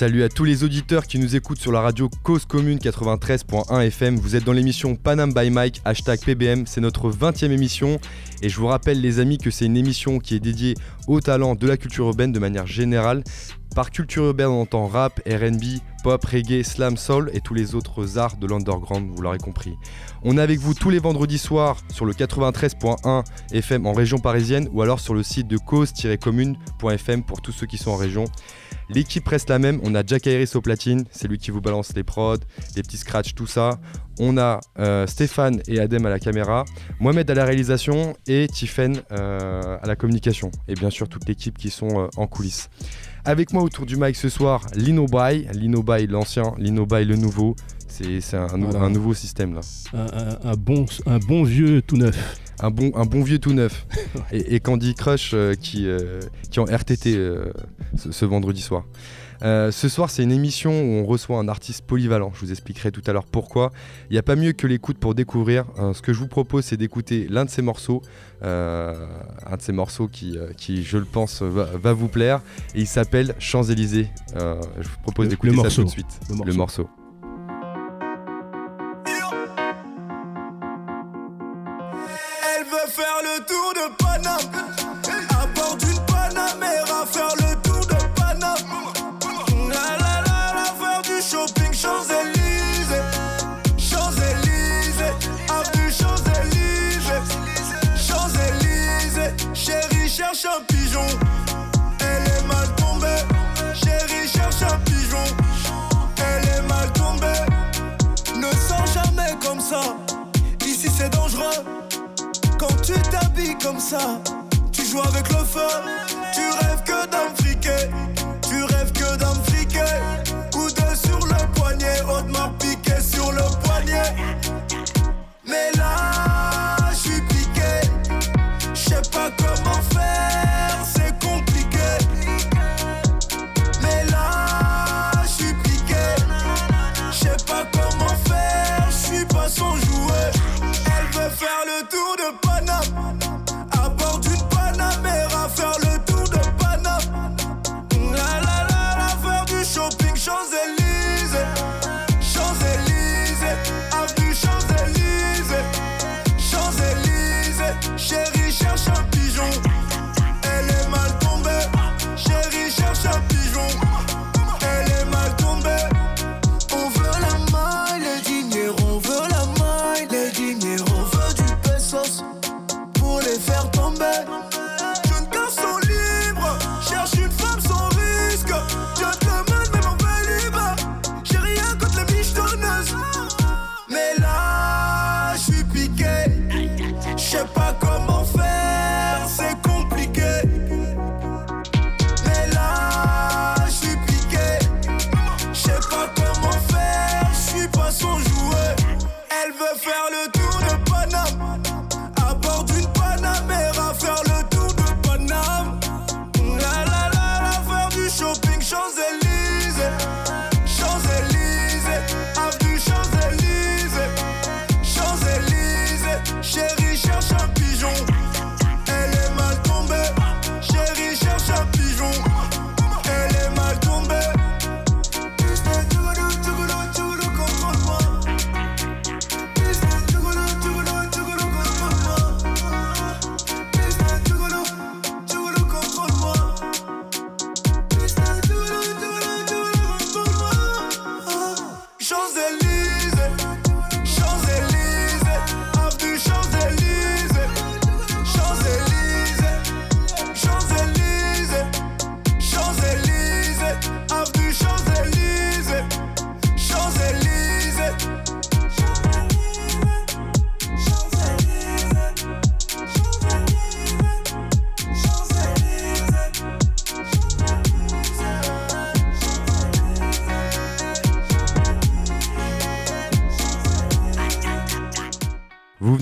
Salut à tous les auditeurs qui nous écoutent sur la radio Cause Commune 93.1 FM. Vous êtes dans l'émission Panam by Mike, hashtag PBM. C'est notre 20e émission. Et je vous rappelle, les amis, que c'est une émission qui est dédiée aux talents de la culture urbaine de manière générale. Par culture urbaine, on entend rap, RB, pop, reggae, slam, soul et tous les autres arts de l'underground, vous l'aurez compris. On est avec vous tous les vendredis soirs sur le 93.1 FM en région parisienne ou alors sur le site de cause-commune.fm pour tous ceux qui sont en région. L'équipe reste la même, on a Jack Iris au platine, c'est lui qui vous balance les prods, les petits scratchs, tout ça. On a euh, Stéphane et Adem à la caméra, Mohamed à la réalisation et Tiffen euh, à la communication. Et bien sûr toute l'équipe qui sont euh, en coulisses. Avec moi autour du mic ce soir, Lino Bay, Lino Bay l'ancien, Lino Bay le nouveau. C'est un, un, nouveau système là. Un, bon, un bon vieux tout neuf. Un bon, un bon vieux tout neuf. et, Candy Crush qui, qui en RTT ce, vendredi soir. Euh, ce soir, c'est une émission où on reçoit un artiste polyvalent. Je vous expliquerai tout à l'heure pourquoi. Il n'y a pas mieux que l'écoute pour découvrir. Euh, ce que je vous propose, c'est d'écouter l'un de ses morceaux. Euh, un de ces morceaux qui, qui je le pense, va, vous plaire. Et il s'appelle Champs-Élysées. je vous propose d'écouter ça tout de suite. Le morceau. Elle veut faire le tour de comme ça. Tu joues avec le feu, tu rêves que d'un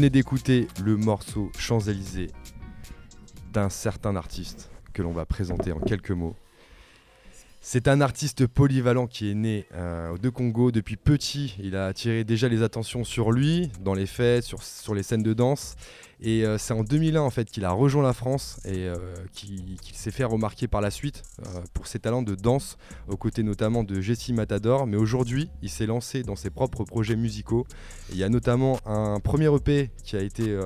d'écouter le morceau Champs-Élysées d'un certain artiste que l'on va présenter en quelques mots. C'est un artiste polyvalent qui est né euh, de Congo depuis petit. Il a attiré déjà les attentions sur lui, dans les fêtes, sur les scènes de danse. Et euh, c'est en 2001 en fait qu'il a rejoint la France et qu'il s'est fait remarquer par la suite pour ses talents de danse, aux côtés notamment de Jessie Matador. Mais aujourd'hui, il s'est lancé dans ses propres projets musicaux. il y a notamment un premier EP qui a été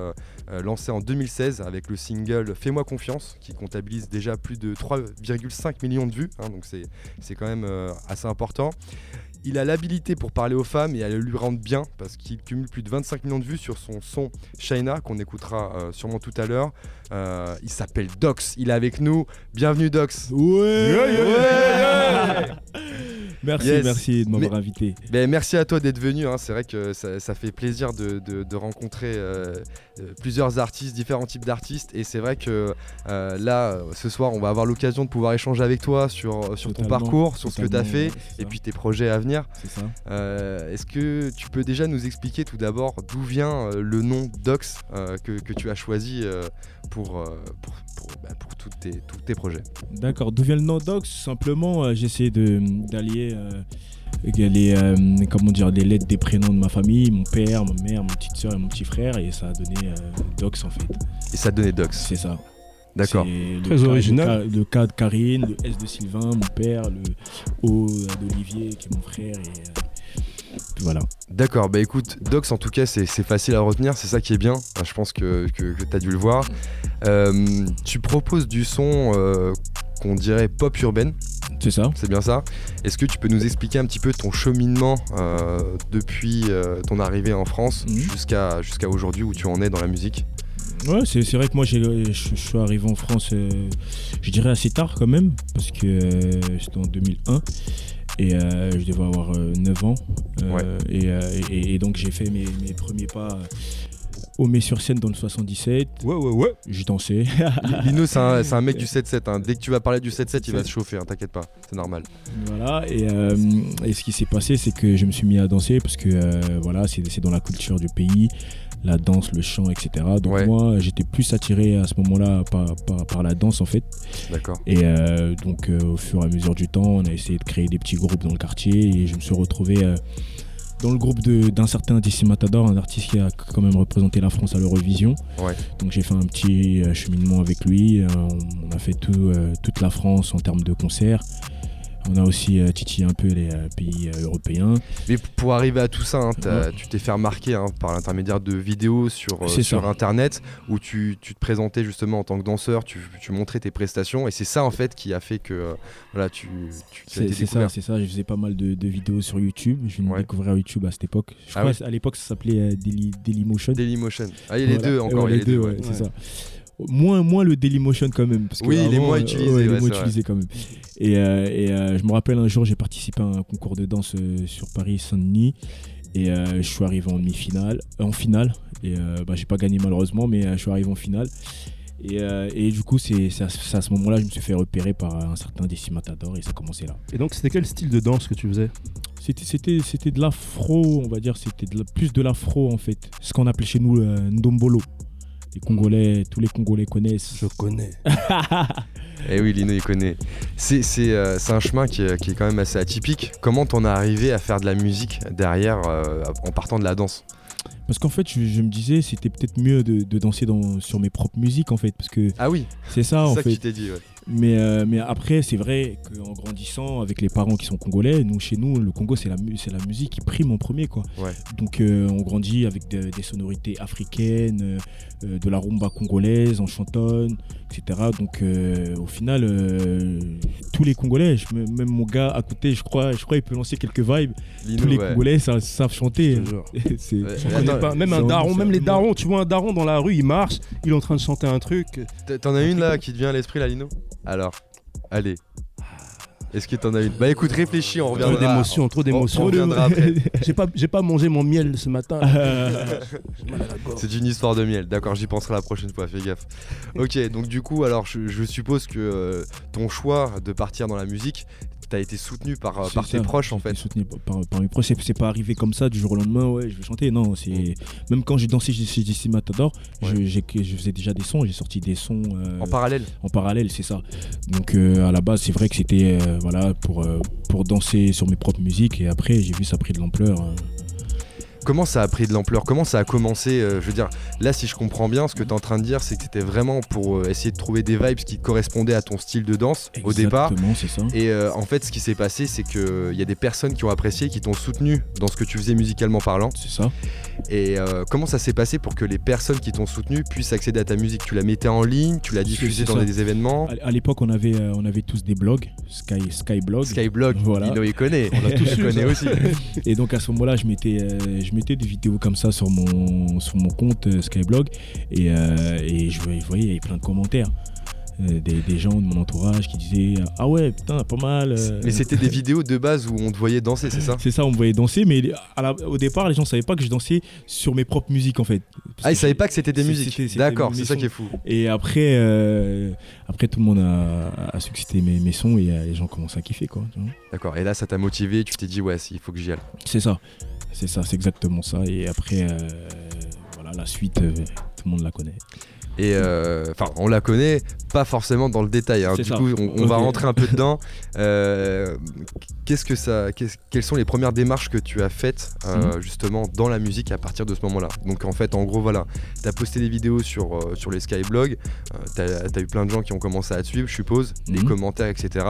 lancé en 2016 avec le single Fais-moi confiance, qui comptabilise déjà plus de 3,5 millions de vues. Hein, donc c'est quand même assez important. Il a l'habilité pour parler aux femmes et elle lui rendre bien parce qu'il cumule plus de 25 millions de vues sur son son China qu'on écoutera euh, sûrement tout à l'heure. Euh, il s'appelle Dox, il est avec nous. Bienvenue Dox. Ouais, Merci, merci de m'avoir invité. Ben, merci à toi d'être venu. Hein. C'est vrai que ça, fait plaisir de, rencontrer euh, plusieurs artistes, différents types d'artistes. Et c'est vrai que là, ce soir, on va avoir l'occasion de pouvoir échanger avec toi sur, sur ton parcours, sur ce que tu as fait et puis tes projets à venir. C'est ça. Euh, est-ce que tu peux déjà nous expliquer tout d'abord d'où vient euh, le nom Dox euh, que, tu as choisi pour, pour, bah, tous, tes, projets D'accord, d'où vient le nom Dox? Simplement, j'essaie d'allier les, comment dire, les lettres des prénoms de ma famille, mon père, ma mère, ma petite soeur et mon petit frère, et ça a donné Dox en fait. Et ça a donné Dox? C'est ça. D'accord. Très original. Le cas, de Karine, le S de Sylvain, mon père, le O d'Olivier qui est mon frère. Et, euh, voilà. D'accord, bah écoute, Dox en tout cas c'est facile à retenir, c'est ça qui est bien, je pense que, que, tu as dû le voir. Euh, tu proposes du son euh, qu'on dirait pop urbaine. C'est ça. C'est bien ça. Est-ce que tu peux nous expliquer un petit peu ton cheminement depuis ton arrivée en France mhm. jusqu'à aujourd'hui où tu en es dans la musique? Ouais, c'est vrai que moi je suis arrivé en France, euh, je dirais assez tard quand même, parce que euh, c'était en 2001 et euh, je devais avoir 9 ans. Et, donc j'ai fait mes, premiers pas au Mai sur scène dans le 77. Ouais, ouais, ouais. J'ai dansé. Lino, c'est un, mec du 7-7. Hein. Dès que tu vas parler du 7-7, il va se chauffer, hein, t'inquiète pas, c'est normal. Voilà, et, et ce qui s'est passé, c'est que je me suis mis à danser parce que voilà, c'est dans la culture du pays la danse, le chant, etc. Donc moi, j'étais plus attiré à ce moment-là par, par, la danse en fait. D'accord. Et euh, donc euh, au fur et à mesure du temps, on a essayé de créer des petits groupes dans le quartier et je me suis retrouvé euh, dans le groupe d'un certain DC Matador, un artiste qui a quand même représenté la France à l'Eurovision. Ouais. Donc j'ai fait un petit cheminement avec lui. on a fait tout, toute la France en termes de concerts. On a aussi euh, titillé un peu les euh, pays euh, européens. Mais pour arriver à tout ça, hein, tu t'es fait remarquer hein, par l'intermédiaire de vidéos sur, sur Internet où tu, te présentais justement en tant que danseur, tu, montrais tes prestations et c'est ça en fait qui a fait que voilà, tu, tu C'est ça, c'est ça. Je faisais pas mal de, vidéos sur YouTube. Je venais découvrir YouTube à cette époque. Je ah crois à l'époque ça s'appelait Dailymotion. Dailymotion. Ah, il y a les deux encore. il y a les deux, c'est ça moins, moins le Dailymotion quand même. Parce que oui, il est moins utilisé. moins utilisé quand même. Et, euh, et euh, je me rappelle un jour, j'ai participé à un concours de danse euh, sur Paris-Saint-Denis. Et je suis arrivé en demi-finale, en finale. Et bah, j'ai pas gagné malheureusement, mais je suis arrivé en finale. Et, et, du coup, c'est à, à, ce moment-là je me suis fait repérer par un certain Decimatador et ça commençait là. Et donc, c'était quel style de danse que tu faisais? C'était de l'afro, on va dire, c'était plus de l'afro en fait. Ce qu'on appelait chez nous le Ndombolo. Les Congolais, tous les Congolais connaissent. Je connais. eh oui, Lino, il connaît. C'est euh, un chemin qui est, qui est, quand même assez atypique. Comment t'en as arrivé à faire de la musique derrière euh, en partant de la danse? Parce qu'en fait, je, me disais, c'était peut-être mieux de, danser dans, sur mes propres musiques, en fait. Parce que ah oui, c'est ça, en ça fait. Que tu t'es dit, ouais. Mais, euh, mais après, c'est vrai qu'en grandissant avec les parents qui sont congolais, nous, chez nous, le Congo, c'est la, la musique qui prime en premier. Quoi. Donc, euh, on grandit avec des sonorités africaines, euh, de la rumba congolaise, on chantonne, etc. Donc, au final, tous les Congolais, même mon gars à côté, je crois, je crois il peut lancer quelques vibes. tous les Congolais savent, chanter. même un daron, même les darons, tu vois un daron dans la rue, il marche, il est en train de chanter un truc. T'en as une là qui te vient à l'esprit, là, Lino? Alors, allez. Est-ce que t'en as une? Bah écoute, réfléchis, on reviendra. Trop d'émotions, trop d'émotions. j'ai pas, j'ai pas mangé mon miel ce matin. C'est une histoire de miel. D'accord, j'y penserai la prochaine fois. Fais gaffe. Ok, donc du coup, alors je, suppose que euh, ton choix de partir dans la musique, t'as été soutenu par, euh, par tes proches en fait. soutenu par, par, mes proches. C'est pas arrivé comme ça du jour au lendemain, ouais, je vais chanter. Non, c'est même quand j'ai dansé chez DC Matador, je, je, faisais déjà des sons, j'ai sorti des sons. Euh, en parallèle En parallèle, c'est ça. Donc euh, à la base, c'est vrai que c'était voilà, pour, pour danser sur mes propres musiques et après, j'ai vu ça pris de l'ampleur. Comment ça a pris de l'ampleur? Comment ça a commencé Je veux dire, là, si je comprends bien, ce que tu es en train de dire, c'est que c'était vraiment pour essayer de trouver des vibes qui correspondaient à ton style de danse au départ. c'est ça. Et en fait, ce qui s'est passé, c'est qu'il y a des personnes qui ont apprécié, qui t'ont soutenu dans ce que tu faisais musicalement parlant. C'est ça. Et comment ça s'est passé pour que les personnes qui t'ont soutenu puissent accéder à ta musique? Tu la mettais en ligne Tu l'as diffusée dans des événements? À, l'époque, on avait, on avait tous des blogs, Sky, Skyblog. Skyblog, voilà. il connaît. On l'a tous connaît aussi. Et donc à ce moment-là, je mettais, euh, je mettais des vidéos comme ça sur mon, sur mon compte euh, Skyblog et, euh, et je, voyais, il y avait plein de commentaires. Euh, des, gens de mon entourage qui disaient Ah ouais, putain, pas mal. Euh. Mais c'était des vidéos de base où on te voyait danser, c'est ça? C'est ça, on me voyait danser, mais au départ, les gens savaient pas que je dansais sur mes propres musiques en fait. ah, ils savaient pas que c'était des musiques D'accord, c'est ça qui est fou. Et après, après tout le monde a, a suscité mes, mes, sons et les gens commencent à kiffer quoi. D'accord, et là ça t'a motivé, tu t'es dit Ouais, il faut que j'y aille. C'est ça, c'est ça, c'est exactement ça. Et après, voilà, la suite, tout le monde la connaît. Et euh, enfin, on la connaît, pas forcément dans le détail. Hein. Du coup, on, va rentrer un peu dedans. Euh, qu'est-ce que ça, quelles sont les premières démarches que tu as faites euh, mhm. justement dans la musique à partir de ce moment-là? Donc en fait, en gros, voilà, tu as posté des vidéos sur, sur les Skyblogs, tu as, eu plein de gens qui ont commencé à te suivre, je suppose, les mhm. commentaires, etc.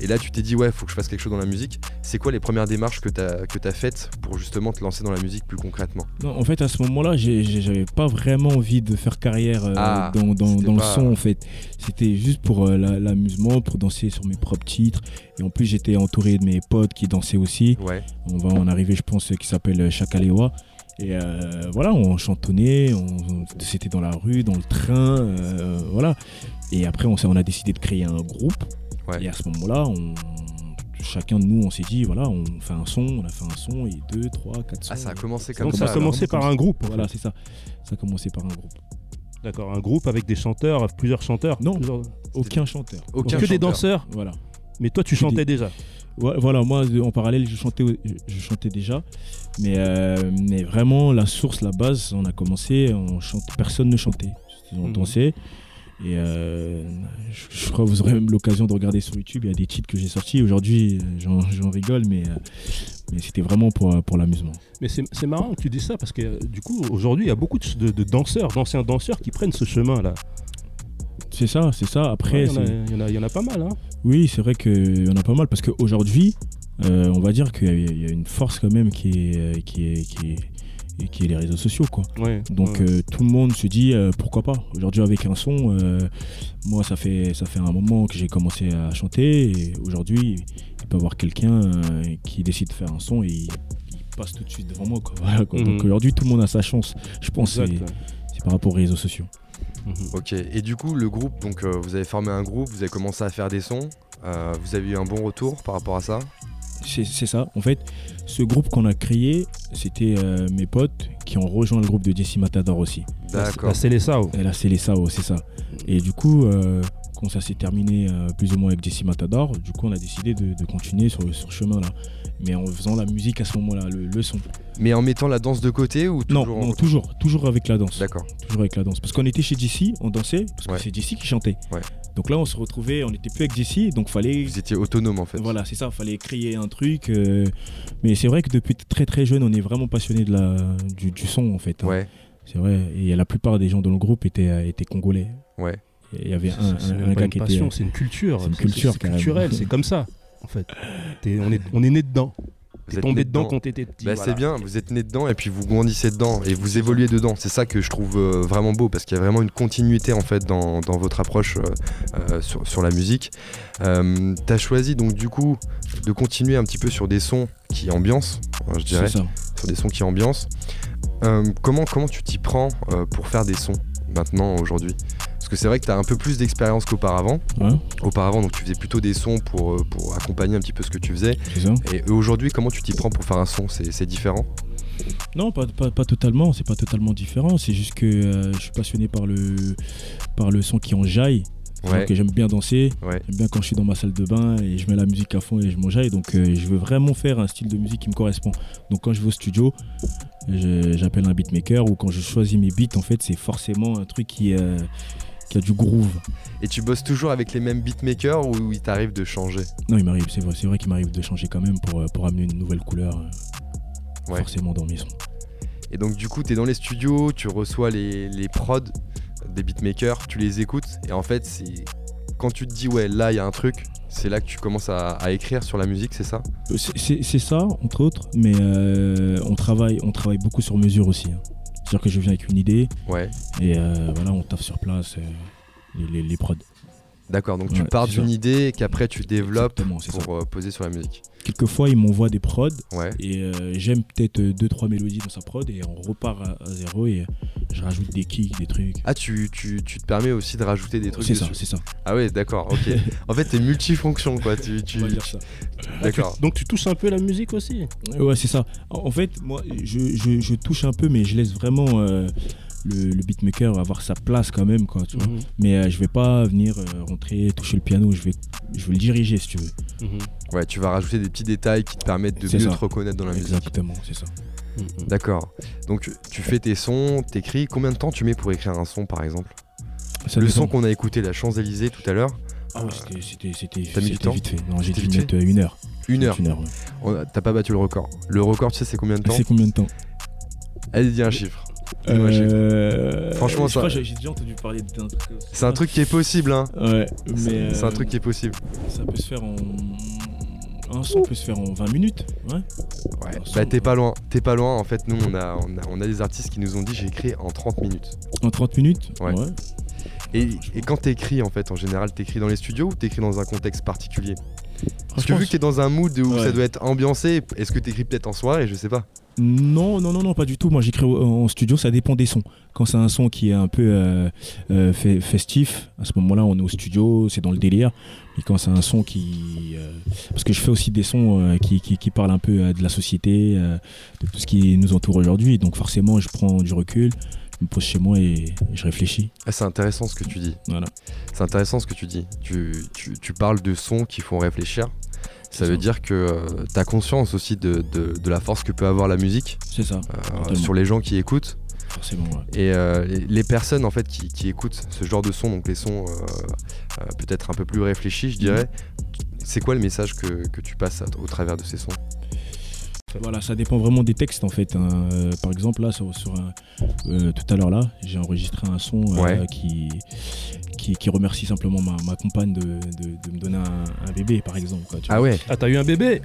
Et là, tu t'es dit, ouais, faut que je fasse quelque chose dans la musique. C'est quoi les premières démarches que tu as, que as faites pour justement te lancer dans la musique plus concrètement? Non, En fait, à ce moment-là, j'avais pas vraiment envie de faire carrière ah, dans, dans, le son en fait. C'était juste pour euh, l'amusement, pour danser sur mes propres titres. Et en plus, j'étais entouré de mes potes qui dansaient aussi. On va en arriver, je pense, qui s'appelle Chakalewa. Et euh, voilà, on chantonnait, c'était dans la rue, dans le train, euh, voilà. Et après, on, on a décidé de créer un groupe. Et à ce moment-là, chacun de nous, on s'est dit, voilà, on fait un son, on a fait un son, et deux, trois, quatre ah, sons. Ah, ça a commencé comme ça. ça a commencé par un groupe. Voilà, c'est ça. Ça a commencé par un groupe. D'accord, un groupe avec des chanteurs, plusieurs chanteurs Non, aucun chanteur. Aucun que des danseurs Voilà. Mais toi, tu chantais déjà voilà, moi en parallèle, je chantais, je, chantais déjà, mais, euh, mais vraiment la source, la base, on a commencé, on chante, personne ne chantait, on mhm. dansait, et euh, je, crois que vous aurez même l'occasion de regarder sur YouTube, il y a des titres que j'ai sortis. Aujourd'hui, j'en rigole, mais, euh, mais c'était vraiment pour, pour l'amusement. Mais c'est marrant que tu dis ça parce que du coup, aujourd'hui, il y a beaucoup de, danseurs, d'anciens danseurs qui prennent ce chemin-là. C'est ça, c'est ça. Après, il y, y, en a pas mal. Hein. Oui, c'est vrai qu'il y en a pas mal parce qu'aujourd'hui, on va dire qu'il y, a une force quand même qui est, qui est, qui est et qui est les réseaux sociaux quoi. Donc euh, tout le monde se dit euh, pourquoi pas? Aujourd'hui avec un son, euh, moi ça fait ça fait un moment que j'ai commencé à chanter et aujourd'hui il peut y avoir quelqu'un qui décide de faire un son et il, passe tout de suite devant moi quoi. Donc mhm. aujourd'hui tout le monde a sa chance. Je pense c'est par rapport aux réseaux sociaux. Mhm. Ok, et du coup, le groupe, donc vous avez formé un groupe, vous avez commencé à faire des sons, vous avez eu un bon retour par rapport à ça? C'est ça. En fait, ce groupe qu'on a créé, c'était euh, mes potes qui ont rejoint le groupe de Jesse Matador aussi. D'accord. La Célessao. La Célessao, c'est ça. Et du coup, euh, quand ça s'est terminé euh, plus ou moins avec Jesse Matador, du coup, on a décidé de, continuer sur, ce chemin-là. Mais en faisant la musique à ce moment-là, le, son. Mais en mettant la danse de côté ou toujours Non, non toujours, toujours avec la danse. D'accord. Toujours avec la danse. Parce qu'on était chez Jesse, on dansait, parce que c'est Jesse qui chantait. Ouais. Donc là, on se retrouvait, on n'était plus avec Jesse, donc fallait. Vous étiez autonome en fait. Voilà, c'est ça, fallait créer un truc. Euh, mais c'est vrai que depuis très très jeune, on est vraiment passionné de la, du, son en fait. Hein. Ouais. C'est vrai. Et la plupart des gens dans le groupe étaient, euh, étaient congolais. Ouais. Il y avait un, un, gars qui passion, C'est une culture. C'est une culture culturelle, c'est comme ça en fait. on, est, on est né dedans. T'es tombé dedans, quand t'étais petit. Bah, C'est bien, vous êtes né dedans et puis vous grandissez dedans et vous évoluez dedans. C'est ça que je trouve euh, vraiment beau parce qu'il y a vraiment une continuité en fait dans, dans votre approche euh, euh, sur, sur, la musique. T'as choisi donc du coup de continuer un petit peu sur des sons qui ambiancent, hein, je dirais, sur des sons qui ambiancent. comment, comment tu t'y prends pour faire des sons maintenant aujourd'hui? Parce que c'est vrai que tu as un peu plus d'expérience qu'auparavant. Auparavant, donc tu faisais plutôt des sons pour, euh, pour accompagner un petit peu ce que tu faisais. Et aujourd'hui, comment tu t'y prends pour faire un son? C'est différent? Non, pas, pas, totalement, c'est pas totalement différent. C'est juste que euh, je suis passionné par le, par le son qui en jaille. que j'aime bien danser, j'aime bien quand je suis dans ma salle de bain et je mets la musique à fond et je m'enjaille. Donc euh, je veux vraiment faire un style de musique qui me correspond. Donc quand je vais au studio, j'appelle un beatmaker ou quand je choisis mes beats, en fait, c'est forcément un truc qui, qui a du groove. Et tu bosses toujours avec les mêmes beatmakers ou il t'arrive de changer? Non, il m'arrive, c'est vrai, c'est vrai qu'il m'arrive de changer quand même pour, euh, pour amener une nouvelle couleur euh, forcément dans mes sons. Et donc du coup, tu es dans les studios, tu reçois les, les prods des beatmakers, tu les écoutes, et en fait, c'est quand tu te dis ouais, là il y a un truc, c'est là que tu commences à, écrire sur la musique, c'est ça? Euh, C'est ça, entre autres, mais euh, on, travaille, on travaille beaucoup sur mesure aussi. Hein. C'est-à-dire que je viens avec une idée, ouais. et euh, voilà, on taffe sur place les, les prods. D'accord, donc tu pars d'une idée qu'après tu développes pour euh, poser sur la musique. Quelquefois, il m'envoie des prods et euh, j'aime peut-être 2-3 mélodies dans sa prod et on repart à, zéro et je rajoute des kicks, des trucs. Ah, tu, tu, tu te permets aussi de rajouter des trucs C'est ça, c'est ça. Ah ouais, d'accord, ok. en fait, t'es multifonction quoi. Tu, tu... On va dire ça. D'accord. donc tu touches un peu la musique aussi? Ouais, c'est ça. En, fait, moi, je, je, je, touche un peu, mais je laisse vraiment. Euh, le, beatmaker va avoir sa place quand même, quoi, tu vois. Mhm. Mais euh, je vais pas venir euh, rentrer, toucher le piano, je vais, je vais le diriger si tu veux. Mhm. Ouais, tu vas rajouter des petits détails qui te permettent de mieux te reconnaître dans la musique. Exactement, c'est ça. Mhm. D'accord. Donc tu fais tes sons, t'écris. Combien de temps tu mets pour écrire un son par exemple? Le son qu'on a écouté, la Champs-Élysées tout à l'heure. Ah ouais, c'était vite fait. Non, j'ai dû mettre une heure. Une heure. T'as pas battu le record. Le record, tu sais, c'est combien de temps? C'est combien de temps? Allez, dis un chiffre. Euh... Franchement, ça. J'ai déjà entendu parler d'un truc. C'est un truc qui est possible, hein. Ouais, mais. C'est un truc qui est possible. Ça peut se faire en. Un son peut se faire en 20 minutes, ouais. Ouais, bah t'es pas loin, t'es pas loin. En fait, nous, on a, on a, des artistes qui nous ont dit j'ai écrit en 30 minutes. En 30 minutes Ouais. Et, et, quand t'écris, en fait, en général, t'écris dans les studios ou t'écris dans un contexte particulier? Parce que vu que t'es dans un mood où ça doit être ambiancé, est-ce que t'écris peut-être en soirée? Je sais pas. Non, non, non, non, pas du tout. Moi, j'écris en studio, ça dépend des sons. Quand c'est un son qui est un peu euh, euh, festif, à ce moment-là, on est au studio, c'est dans le délire. Mais quand c'est un son qui. Euh, parce que je fais aussi des sons qui, qui, parlent un peu de la société, de tout ce qui nous entoure aujourd'hui. Donc, forcément, je prends du recul, je me pose chez moi et, je réfléchis. Ah, c'est intéressant ce que tu dis. Voilà. C'est intéressant ce que tu dis. Tu, tu, tu parles de sons qui font réfléchir. Ça veut dire que euh, tu as conscience aussi de, la force que peut avoir la musique. C'est ça. Euh, sur les gens qui écoutent. Forcément, Et euh, les, personnes en fait qui, écoutent ce genre de son, donc les sons peut-être un peu plus réfléchis, je dirais, c'est quoi le message que, que tu passes au travers de ces sons? Voilà, ça dépend vraiment des textes en fait. Hein. Euh, par exemple, là, sur, euh, tout à l'heure là, j'ai enregistré un son euh, qui, qui, remercie simplement ma, compagne de, me donner un, bébé, par exemple. ah ouais. Ah t'as eu un bébé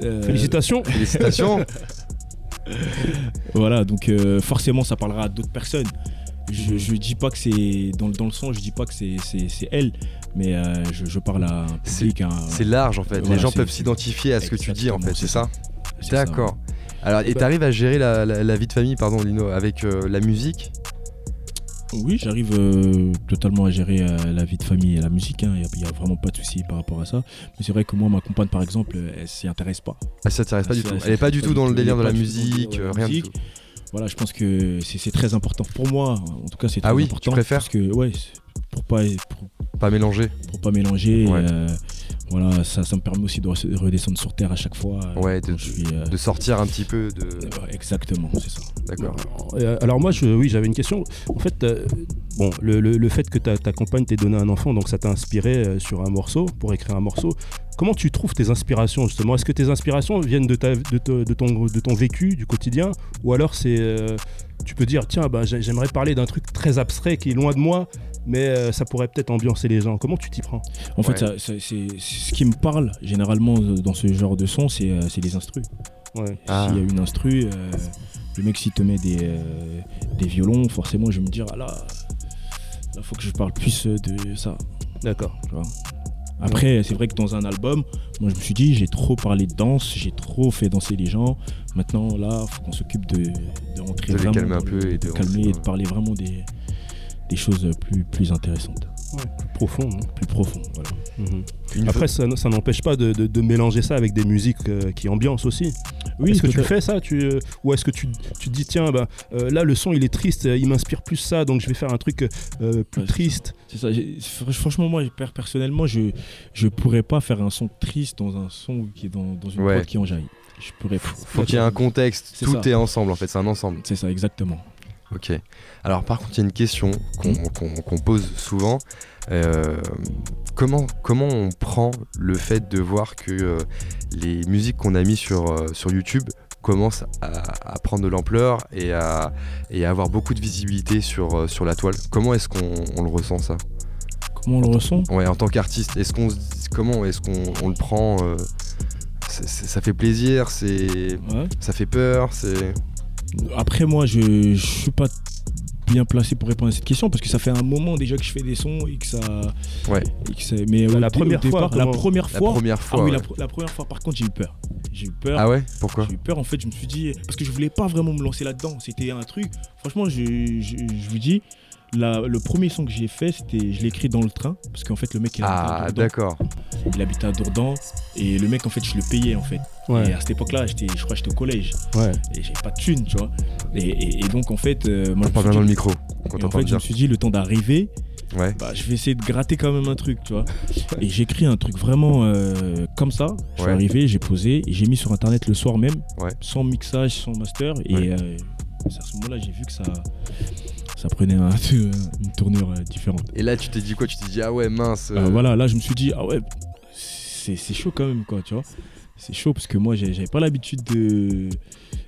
Félicitations. Félicitations. voilà, donc forcément, ça parlera à d'autres personnes. Je, je dis pas que c'est dans, dans, le son, je dis pas que c'est elle, mais je, parle à un public. C'est large en fait. Les gens peuvent s'identifier à ce que tu dis en fait, c'est ça D'accord. Alors, et t'arrives à gérer la, vie de famille, pardon, Lino, avec euh, la musique Oui, j'arrive euh, totalement à gérer euh, la vie de famille et la musique. Il hein. n'y a, vraiment pas de souci par rapport à ça. Mais c'est vrai que moi, ma compagne, par exemple, elle s'y intéresse pas. Elle s'y intéresse pas du tout. Elle est pas du tout dans le délire de la musique, rien du tout. Voilà, je pense que c'est très important pour moi. En tout cas, c'est très ah oui, important. Tu préfères parce que ouais, pour pas pas mélanger. Pour pas mélanger. Voilà, ça, ça me permet aussi de redescendre sur terre à chaque fois. Euh, ouais, euh, de, sortir un petit peu de. Exactement, c'est ça. D'accord. Euh, alors moi, je, oui, j'avais une question. En fait, bon, le, fait que ta, ta compagne t'ait donné un enfant, donc ça t'a inspiré sur un morceau, pour écrire un morceau. Comment tu trouves tes inspirations justement? Est-ce que tes inspirations viennent de, ta, de, ton, de ton vécu, du quotidien? Ou alors c'est tu peux dire tiens bah, j'aimerais parler d'un truc très abstrait qui est loin de moi mais euh, ça pourrait peut-être ambiancer les gens. Comment tu t'y prends? En fait, c'est ce qui me parle généralement dans ce genre de son, c'est euh, les instrus. S'il ah. y a une instru, euh, le mec s'il te met des, des violons, forcément je vais me dire ah là, il faut que je parle plus de ça. D'accord. Après, c'est vrai que dans un album, moi je me suis dit, j'ai trop parlé de danse, j'ai trop fait danser les gens. Maintenant, là, il faut qu'on s'occupe de, de rentrer de calmer un peu et de, calmer et de parler vraiment des, des choses plus, plus intéressantes. Plus profond. Hein. Plus profond, voilà. Mhm. Après, ça, n'empêche pas de, mélanger ça avec des musiques euh, qui ambiancent aussi. Oui, est-ce que tu fais ça tu, euh, Ou est-ce que tu, tu te dis, tiens, bah, euh, là, le son, il est triste, il m'inspire plus ça, donc je vais faire un truc plus triste C'est ça. Franchement, moi, personnellement, je ne pourrais pas faire un son triste dans un son qui est dans, dans une ouais. qui en jaillit. Je pourrais Faut qu'il y ait un contexte, tout est ensemble en fait, c'est un ensemble. C'est ça, exactement. Ok. Alors par contre, il y a une question qu'on pose souvent. Euh, comment, comment on prend le fait de voir que euh, les musiques qu'on a mis sur, euh, sur YouTube commence à, prendre de l'ampleur et à, et avoir beaucoup de visibilité sur, sur la toile? Comment est-ce qu'on le ressent ça? Comment on le ressent? Ouais, en tant qu'artiste, est-ce qu'on comment est-ce qu'on le prend Ça fait plaisir, c'est ça fait peur, c'est. Après moi, je, je suis pas bien placé pour répondre à cette question parce que ça fait un moment déjà que je fais des sons et que ça. Ouais. mais la, première fois, la première fois. La première fois. Ah oui, la, première fois, par contre, j'ai eu peur. J'ai eu peur. Ah ouais? Pourquoi? J'ai eu peur en fait. Je me suis dit parce que je voulais pas vraiment me lancer là-dedans. C'était un truc. Franchement, je, je, je vous dis, le premier son que j'ai fait, c'était, je l'ai écrit dans le train, parce qu'en fait, le mec, il Ah, d'accord. Il habitait à Dourdan, et le mec, en fait, je le payais, en fait. Et à cette époque-là, j'étais, je crois que j'étais au collège. Ouais. Et j'avais pas de thune, tu vois. Et, donc, en fait. Euh, moi, On parle dans le micro. en fait, je me suis dit, le temps d'arriver, Ouais. Bah, je vais essayer de gratter quand même un truc, tu vois. et j'ai écrit un truc vraiment euh, comme ça. Je suis arrivé, j'ai posé et j'ai mis sur internet le soir même, sans mixage, sans master. Et euh, à ce moment-là, j'ai vu que ça, ça prenait une tournure euh, différente. Et là, tu t'es dit quoi? Tu t'es dit, ah ouais, mince. Euh, voilà, là, je me suis dit, ah ouais, c'est chaud quand même, quoi, tu vois. C'est chaud parce que moi, j'avais pas l'habitude de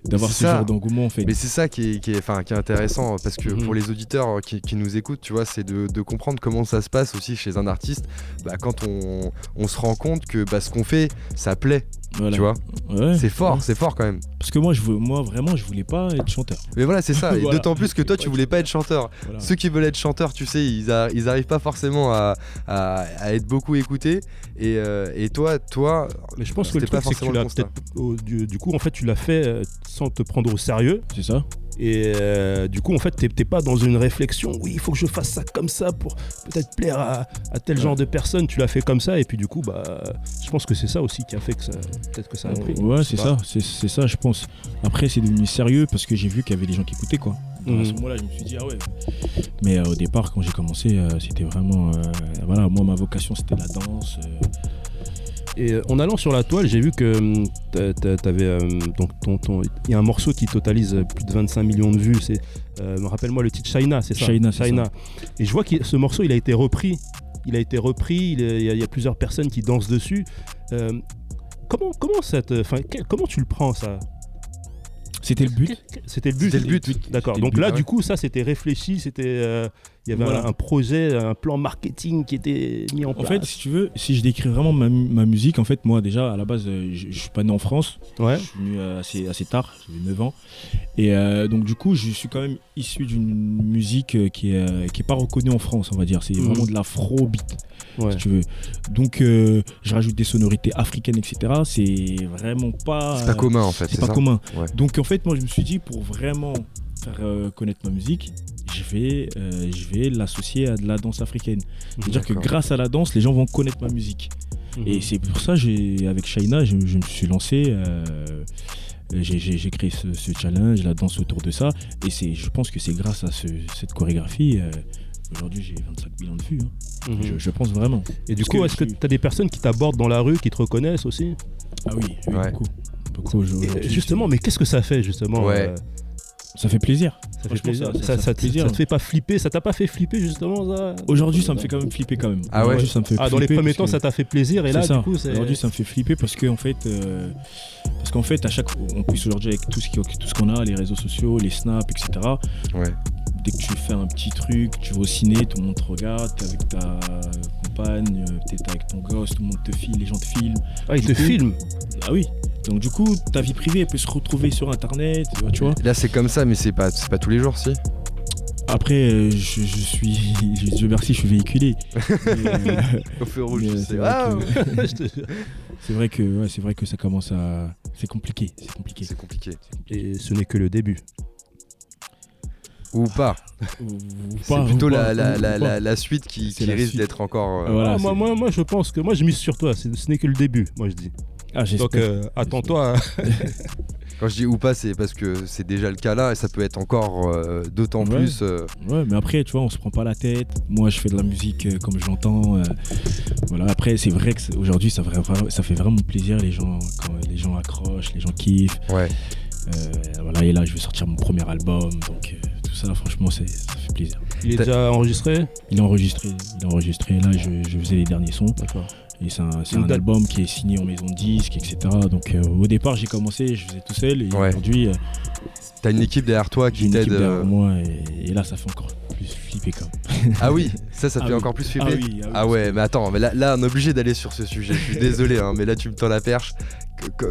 d'avoir ce genre d'engouement en fait. Mais c'est ça qui est, qui, est, qui est intéressant parce que pour mhm. les auditeurs qui, qui, nous écoutent, tu vois, c'est de, de, comprendre comment ça se passe aussi chez un artiste. Bah, quand on, on, se rend compte que bah, ce qu'on fait, ça plaît. Tu vois C'est fort, c'est fort quand même. Parce que moi, je moi, vraiment, je voulais pas être chanteur. Mais voilà, c'est ça. Et d'autant plus que toi, tu voulais pas être chanteur. Ceux qui veulent être chanteurs, tu sais, ils, ils arrivent pas forcément à, à, être beaucoup écoutés. Et, euh, et, toi, toi, mais je pense que le truc, c'est que tu l'as peut-être, du, du, coup, en fait, tu l'as fait euh, sans te prendre au sérieux. C'est ça. Et euh, du coup, en fait, t'es pas dans une réflexion, oui, il faut que je fasse ça comme ça pour peut-être plaire à, tel genre de personne. Tu l'as fait comme ça, et puis du coup, bah, je pense que c'est ça aussi qui a fait que ça, peut-être que ça a pris. Ouais, c'est ça, c'est ça, je pense. Après, c'est devenu sérieux parce que j'ai vu qu'il y avait des gens qui écoutaient, quoi. À ce mhm. moment-là, je me suis dit, ah ouais. Mais euh, au départ, quand j'ai commencé, euh, c'était vraiment. voilà, moi, ma vocation, c'était la danse. Et euh, en allant sur la toile, j'ai vu que hum, t'avais euh, donc ton, il y a un morceau qui totalise plus de 25 millions de vues. C'est, euh, rappelle-moi le titre China, c'est ça? China, China. Et je vois que ce morceau, il a été repris. Il a été repris. Il, y, a, plusieurs personnes qui dansent dessus. comment, comment cette, comment tu le prends ça? C'était le but? C'était le but. C'était le but. D'accord. Donc là, du coup, ça, c'était réfléchi. C'était, euh, il y avait un, projet, un plan marketing qui était mis en place. En fait, si tu veux, si je décris vraiment ma, musique, en fait, moi, déjà, à la base, euh, je, je suis pas né en France. Ouais. Je suis venu euh, assez, assez tard. J'ai 9 ans. Et donc, du coup, je suis quand même issu d'une musique qui est, qui est pas reconnue en France, on va dire. C'est mhm. vraiment de l'afro-beat si tu veux. Donc, euh, je rajoute des sonorités africaines, etc. C'est vraiment pas. C'est pas commun en fait. C'est pas commun. Donc, en fait, moi, je me suis dit, pour vraiment faire euh, connaître ma musique, je vais, euh, je vais l'associer à de la danse africaine. C'est-à-dire que grâce à la danse, les gens vont connaître ma musique. Mhm. Et c'est pour ça, avec Shaina, je, me suis lancé. j'ai créé ce, challenge, la danse autour de ça. Et je pense que c'est grâce à cette chorégraphie Aujourd'hui, j'ai 25 millions de vues. Hein. Mhm. je, pense vraiment. Et du coup, est-ce que tu as des personnes qui t'abordent dans la rue, qui te reconnaissent aussi? Ah oui, beaucoup. justement, mais qu'est-ce que ça fait justement euh, Ça fait plaisir. Ça fait plaisir. Ça, ça, te fait pas flipper Ça t'a pas fait flipper justement ça Aujourd'hui, ça me fait quand même flipper quand même. Ah ouais. Ça me fait ah, dans les premiers temps, ça t'a fait plaisir et là, du coup, aujourd'hui, ça me fait flipper parce que en fait, euh, parce qu'en fait, à chaque, on puisse aujourd'hui avec tout ce tout ce qu'on a, les réseaux sociaux, les snaps, etc. Ouais dès que tu fais un petit truc, tu vas au ciné, tout le monde te regarde, t'es avec ta compagne, peut-être avec ton gosse, tout le monde te filme, les gens te filment. Ah, ils te filment Ah oui. Donc du coup, ta vie privée, elle peut se retrouver sur Internet, tu vois. Là, c'est comme ça, mais c'est pas, pas tous les jours, si après, euh, je, suis. Dieu merci, je suis véhiculé. Au feu rouge, c'est vrai, que, c'est vrai que ça commence à. C'est compliqué. C'est compliqué. C'est compliqué. Et ce n'est que le début. Ou pas. C'est plutôt la, suite qui, risque d'être encore. Euh, ah, moi, moi, moi, je pense que moi, je mise sur toi. Ce n'est que le début, moi, je dis. Ah, Donc, euh, attends-toi. Quand je dis ou pas, c'est parce que c'est déjà le cas là et ça peut être encore euh, d'autant plus. Ouais, mais après, tu vois, on se prend pas la tête. Moi, je fais de la musique comme je l'entends. voilà. Après, c'est vrai que aujourd'hui, ça, ça fait vraiment plaisir les gens quand les gens accrochent, les gens kiffent. Ouais. Voilà. Et là, je vais sortir mon premier album, donc ça, franchement, ça fait plaisir. Il est déjà enregistré? Il est enregistré. Il est enregistré. Là, je, faisais les derniers sons. D'accord. Et c'est un, album qui est signé en maison de disque, etc. Donc au départ, j'ai commencé, je faisais tout seul. Et aujourd'hui. T'as une équipe derrière toi qui t'aide. derrière moi. Et, là, ça fait encore plus flipper quand même. Ah oui, ça, ça ah fait encore plus flipper. Ah, oui, ah, ah ouais, mais attends, mais là, là on est obligé d'aller sur ce sujet. Je suis désolé, hein, mais là, tu me tends la perche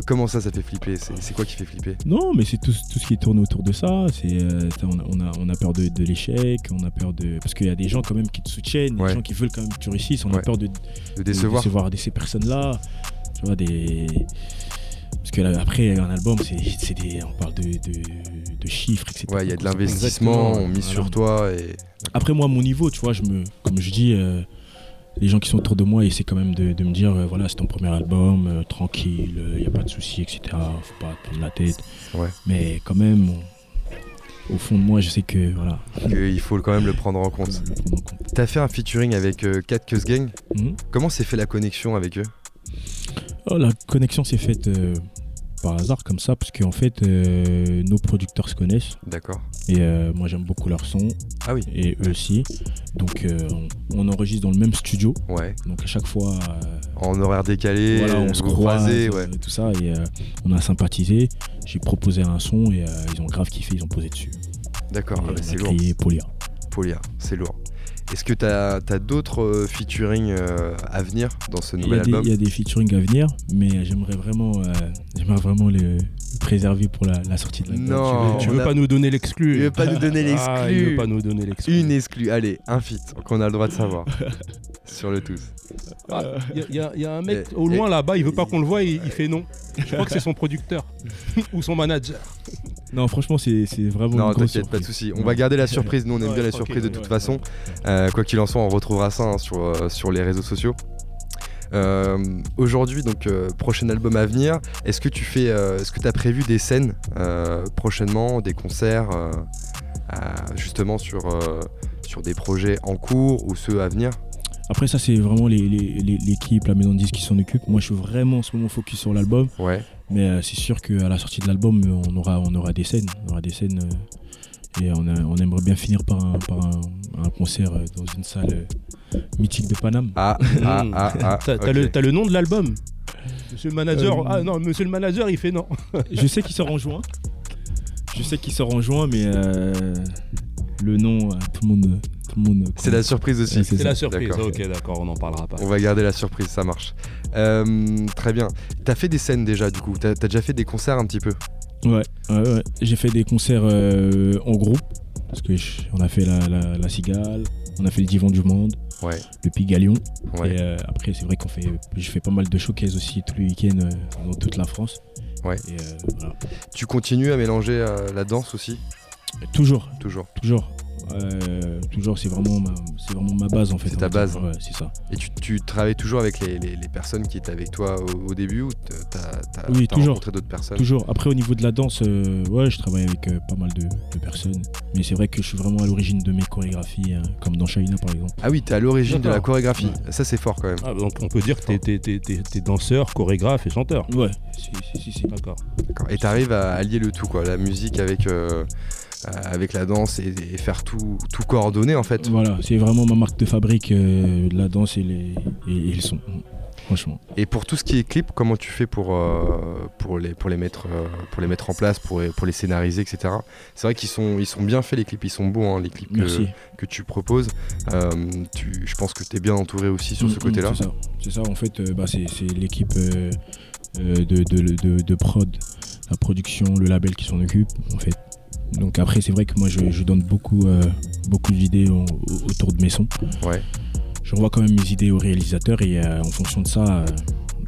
comment ça, ça fait flipper? C'est quoi qui fait flipper? Non, mais c'est tout, tout, ce qui tourne autour de ça. C'est euh, on, a, on a peur de, l'échec, on a peur de parce qu'il y a des gens quand même qui te soutiennent, des gens qui veulent quand même que tu réussisses. On a peur de, de décevoir. de, ces personnes-là. Tu vois des parce que après un album, c'est des, on parle de, de, chiffres, etc. Ouais, il y a de l'investissement, on mise sur toi et. Après moi, mon niveau, tu vois, je me, comme je dis. Euh, les gens qui sont autour de moi essaient quand même de, me dire euh, voilà c'est ton premier album euh, tranquille il euh, n'y a pas de souci etc faut pas te prendre la tête. Mais quand même au fond de moi je sais que voilà. Il faut quand même le prendre en compte. T'as fait un featuring avec Cat Cuss Gang mhm. comment s'est fait la connexion avec eux? Oh, la connexion s'est faite par hasard comme ça parce qu'en fait euh, nos producteurs se connaissent. D'accord. Et euh, moi j'aime beaucoup leur son. Ah oui. Et eux aussi. Donc euh, on, enregistre dans le même studio. Ouais. Donc à chaque fois. en horaire décalé. Voilà, on se croise, ouais. tout ça et on a sympathisé. J'ai proposé un son et ils ont grave kiffé, ils ont posé dessus. D'accord. Ah, c'est lourd. Polia. Polia, c'est lourd. Est-ce que tu as, d'autres euh, featuring euh, à venir dans ce nouvel album? Il y a des featuring à venir, mais j'aimerais vraiment, euh, j'aimerais vraiment les préserver pour la, sortie de l'album. Non, tu veux, pas nous donner l'exclu? Il veut pas nous donner ah, l'exclu. il veut pas nous donner l'exclu. Une exclue, allez, un feat qu'on a le droit de savoir sur le tous. Il ah, y, a un mec au loin là-bas, il veut pas qu'on le voie, il, il fait non. Je crois que c'est son producteur ou son manager. Non, franchement, c'est vraiment. Non, t'inquiète, pas de souci. On va garder la surprise. Nous, on aime bien les surprises de toute façon. Euh, quoi qu'il en soit, on retrouvera ça hein, sur, euh, sur les réseaux sociaux. Euh, aujourd'hui, donc prochain album à venir. Est-ce que tu fais, est-ce que tu as prévu des scènes prochainement, des concerts, justement sur sur des projets en cours ou ceux à venir? Après, ça, c'est vraiment l'équipe, la maison de disques qui s'en occupe. Moi, je suis vraiment en ce moment focus sur l'album. Ouais. Mais euh, c'est sûr qu'à la sortie de l'album, on aura, on aura des scènes. On aura des scènes. Euh, et on, aimerait bien finir par un, par un, concert euh, dans une salle mythique de Paname. Ah, ah, ah, ah. T'as le, nom de l'album Monsieur le manager. ah non, monsieur le manager, il fait non. je sais qu'il sort en juin. Je sais qu'il sort en juin, mais le nom, tout le monde c'est la surprise aussi. c'est la surprise, ok, d'accord, on n'en parlera pas. On va garder la surprise, ça marche. Euh, très bien. T'as fait des scènes déjà, du coup T'as as déjà fait des concerts un petit peu Ouais, ouais, J'ai fait des concerts euh, en groupe. Parce que on a fait la, Cigale, on a fait le Divan du Monde, ouais. le Pigalion. Et euh, après, c'est vrai qu'on fait. Je fais pas mal de showcases aussi tous les week-ends dans toute la France. Ouais. Tu continues à mélanger la danse aussi Toujours. Toujours. Toujours. Euh, toujours, c'est vraiment, ma, c'est vraiment ma base en fait. C'est ta base. c'est ça. Et tu, tu, travailles toujours avec les, les, personnes qui étaient avec toi au, début ou t'as, as, oui, toujours. rencontré d'autres personnes? Toujours. Après, au niveau de la danse, euh, ouais, je travaille avec euh, pas mal de, personnes. Mais c'est vrai que je suis vraiment à l'origine de mes chorégraphies, hein, comme dans Shaina par exemple. Ah oui, t'es à l'origine de la chorégraphie. Ça, c'est fort quand même. Ah, on peut dire que t'es, t'es, danseur, chorégraphe et chanteur. Ouais, si, si, si. D'accord. Et t'arrives à allier le tout, quoi. La musique avec. Euh, avec la danse et, faire tout, tout coordonner en fait. Voilà, c'est vraiment ma marque de fabrique, euh, la danse et, les, et, le son. Franchement. Et pour tout ce qui est clip, comment tu fais pour, euh, pour, les, pour, les mettre, pour les mettre en place, pour, pour les scénariser, etc. C'est vrai qu'ils sont, ils sont bien faits les clips, ils sont beaux hein, les clips que, que, tu proposes. tu, je pense que tu es bien entouré aussi sur ce mm, mm, côté-là. C'est ça. en fait, bah, c'est l'équipe de, de, de, de, prod, la production, le label qui s'en occupe. En fait, donc après, c'est vrai que moi, je, donne beaucoup, euh, beaucoup d'idées autour de mes sons. Ouais. J'envoie quand même mes idées au réalisateur et euh, en fonction de ça, euh,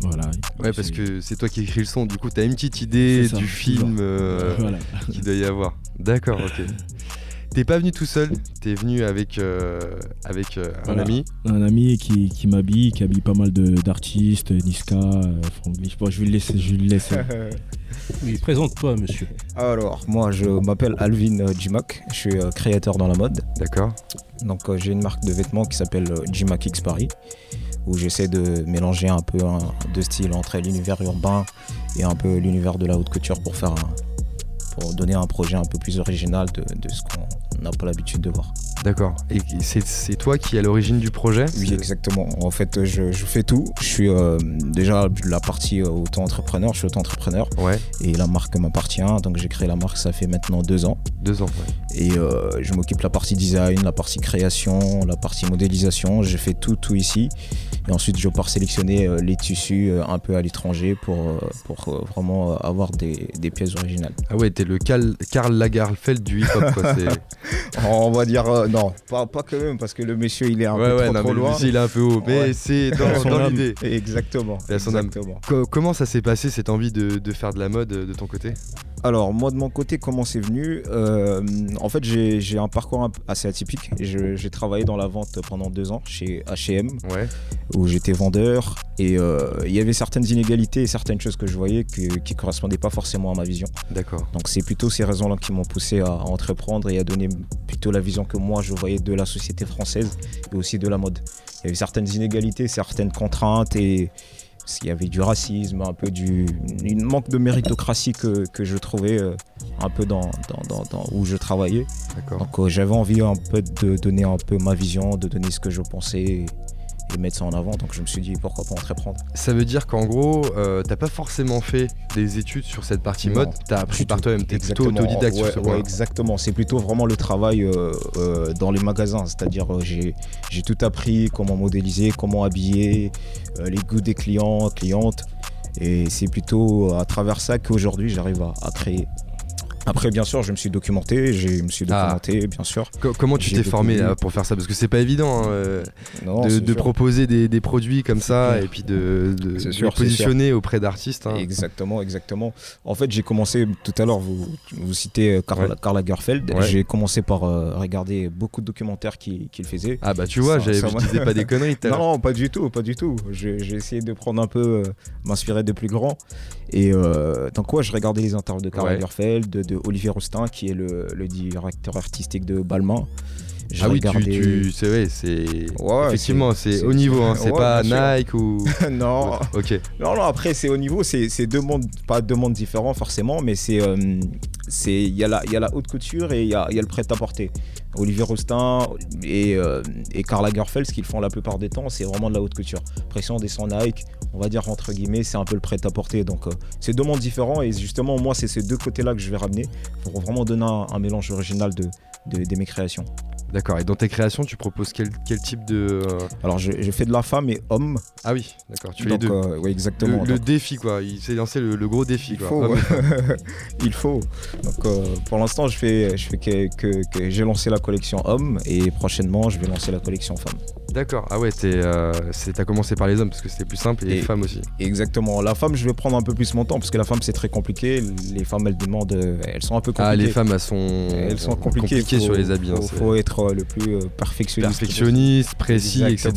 voilà. Ouais, parce que c'est toi qui écris le son. Du coup, tu as une petite idée du film qu'il doit y avoir. D'accord, ok. T'es pas venu tout seul, t'es venu avec, euh, avec euh, un ami. Un ami qui, qui m'habille, qui habille pas mal d'artistes, Niska, euh, je vais le laisser. Je vais le oui, présente-toi, monsieur. Alors, moi, je m'appelle Alvin Jimak, je suis créateur dans la mode. D'accord. Donc, j'ai une marque de vêtements qui s'appelle Jimak X Paris, où j'essaie de mélanger un peu de style entre l'univers urbain et un peu l'univers de la haute couture pour faire un, pour donner un projet un peu plus original de, ce qu'on n'a pas l'habitude de voir. D'accord. Et c'est toi qui es à l'origine du projet Oui, exactement. En fait, je, fais tout. Je suis euh, déjà la partie euh, auto-entrepreneur. Je suis auto-entrepreneur. Ouais. Et la marque m'appartient. Donc j'ai créé la marque, ça fait maintenant deux ans. Deux ans, ouais. Et euh, je m'occupe de la partie design, la partie création, la partie modélisation. J'ai fait tout, tout ici. Et ensuite, je pars sélectionner les tissus un peu à l'étranger pour, pour vraiment avoir des, des, pièces originales. Ah ouais, t'es le Karl Lagerfeld du hip-hop, quoi. On va dire non, pas, pas quand même, parce que le monsieur il est un peu trop, trop loin. Monsieur il est un peu haut, mais c'est dans, l'idée. Exactement. exactement. Comment ça s'est passé cette envie de, de, faire de la mode de ton côté? Alors moi de mon côté comment c'est venu? Euh, En fait j'ai un parcours assez atypique. J'ai travaillé dans la vente pendant deux ans chez H&M où j'étais vendeur et euh, il y avait certaines inégalités et certaines choses que je voyais qui ne correspondaient pas forcément à ma vision. D'accord. Donc c'est plutôt ces raisons-là qui m'ont poussé à, entreprendre et à donner plutôt la vision que moi je voyais de la société française et aussi de la mode. Il y avait certaines inégalités, certaines contraintes et il y avait du racisme, un peu du une manque de méritocratie que, je trouvais euh, un peu dans, dans, où je travaillais. Donc euh, j'avais envie un peu de donner un peu ma vision, de donner ce que je pensais mettre ça en avant. Donc je me suis dit pourquoi pas entreprendre. Ça veut dire qu'en gros, euh, t'as pas forcément fait des études sur cette partie mode, t'as appris par toi-même, t'es plutôt autodidacte sur ce point. exactement, c'est plutôt vraiment le travail euh, euh, dans les magasins, c'est-à-dire j'ai tout appris, comment modéliser, comment habiller, les goûts des clients, clientes. Et c'est plutôt à travers ça qu'aujourd'hui j'arrive à, créer après, bien sûr, je me suis documenté, je me suis ah. documenté, bien sûr. comment tu t'es formé pour faire ça? Parce que c'est pas évident hein, euh, de, proposer des, produits comme ça et puis de, de, positionner auprès d'artistes. Hein. Exactement, exactement. En fait, j'ai commencé tout à l'heure, vous, vous citez euh, Karl, Karl Lagerfeld. J'ai commencé par euh, regarder beaucoup de documentaires qu'il faisait. Ah bah tu vois, je disais pas des conneries. Non, pas du tout, pas du tout. J'ai essayé de prendre un peu, m'inspirer de plus grands. Et donc ouais, je regardais les interviews de Karl Lagerfeld, de Olivier Rostin, qui est le, directeur artistique de Balmain. Ah oui, tu, c'est vrai, c'est effectivement c'est au niveau, hein, c'est pas Nike ou non. ok. Non, non, après c'est au niveau, c'est deux mondes, pas deux mondes différents forcément, mais c'est euh, c'est il y a la il y a la haute couture et il y a, y a, le prêt à porter. Olivier Rostin et, euh, et Karl Lagerfeld, ce qu'ils font la plupart des temps, c'est vraiment de la haute couture. Pression des descend Nike, on va dire entre guillemets, c'est un peu le prêt à porter. Donc euh, c'est deux mondes différents et justement moi c'est ces deux côtés-là que je vais ramener pour vraiment donner un, mélange original de, de mes créations. D'accord. Et dans tes créations, tu proposes quel, type de. Euh, Alors, je, fais de la femme et homme. Ah oui, d'accord. Tu es les deux. Euh, oui, exactement. Le, défi, quoi. Il s'est lancé le, gros défi. Il faut. Il faut. Donc, euh, pour l'instant, je fais, je fais que, que, j'ai lancé la collection homme et prochainement, je vais lancer la collection femme. D'accord. Ah ouais, t'as commencé par les hommes parce que c'était plus simple et, les femmes aussi. Exactement. La femme, je vais prendre un peu plus mon temps parce que la femme, c'est très compliqué. Les femmes, elles demandent. Elles sont un peu compliquées. Ah, les femmes, elles sont, elles sont compliquées, sur les habits. Il hein, faut être le plus euh, perfectionniste. Perfectionniste, précis, etc.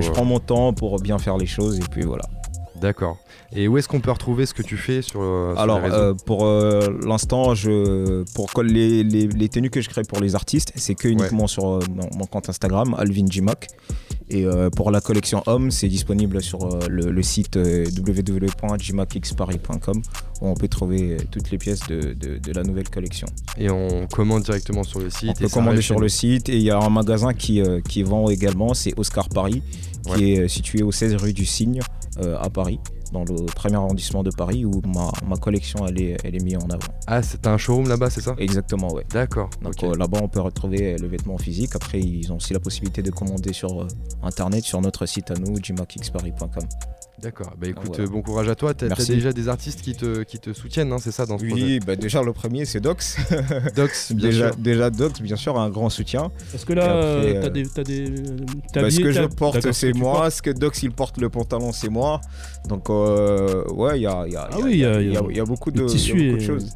Je prends mon temps pour bien faire les choses et puis voilà. D'accord. Et où est-ce qu'on peut retrouver ce que tu fais sur, euh, Alors, les réseaux euh, pour l'instant, je, pour les, les, tenues que je crée pour les artistes, c'est que uniquement sur mon, compte Instagram, Alvin Jimak. Et pour la collection homme, c'est disponible sur le, site www.jimakxparis.com où on peut trouver toutes les pièces de, de, la nouvelle collection. Et on commande directement sur le site. On peut commander sur le site et il y a un magasin qui, qui vend également, c'est Oscar Paris, qui est situé au 16 rue du Cygne à Paris dans le premier arrondissement de Paris où ma, ma collection elle est, elle est mise en avant. Ah, c'est un showroom là-bas, c'est ça? Exactement, ouais. D'accord. Donc euh, là-bas, on peut retrouver le vêtement physique. Après, ils ont aussi la possibilité de commander sur euh, internet, sur notre site à nous, jimakxparis.com. D'accord, bah écoute, bon courage à toi. T'as as déjà des artistes qui te, qui te soutiennent, hein, c'est ça dans ce Oui, bah déjà le premier c'est Dox. Dox, bien déjà, sûr. Déjà Dox, bien sûr, un grand soutien. Est-ce que là, euh, t'as des. As des bah, ce que je porte c'est moi, ce que Dox il porte le pantalon c'est moi. Donc euh, ouais, il y a, y, a, ah oui, y, a, y, y, a, beaucoup de, beaucoup de choses.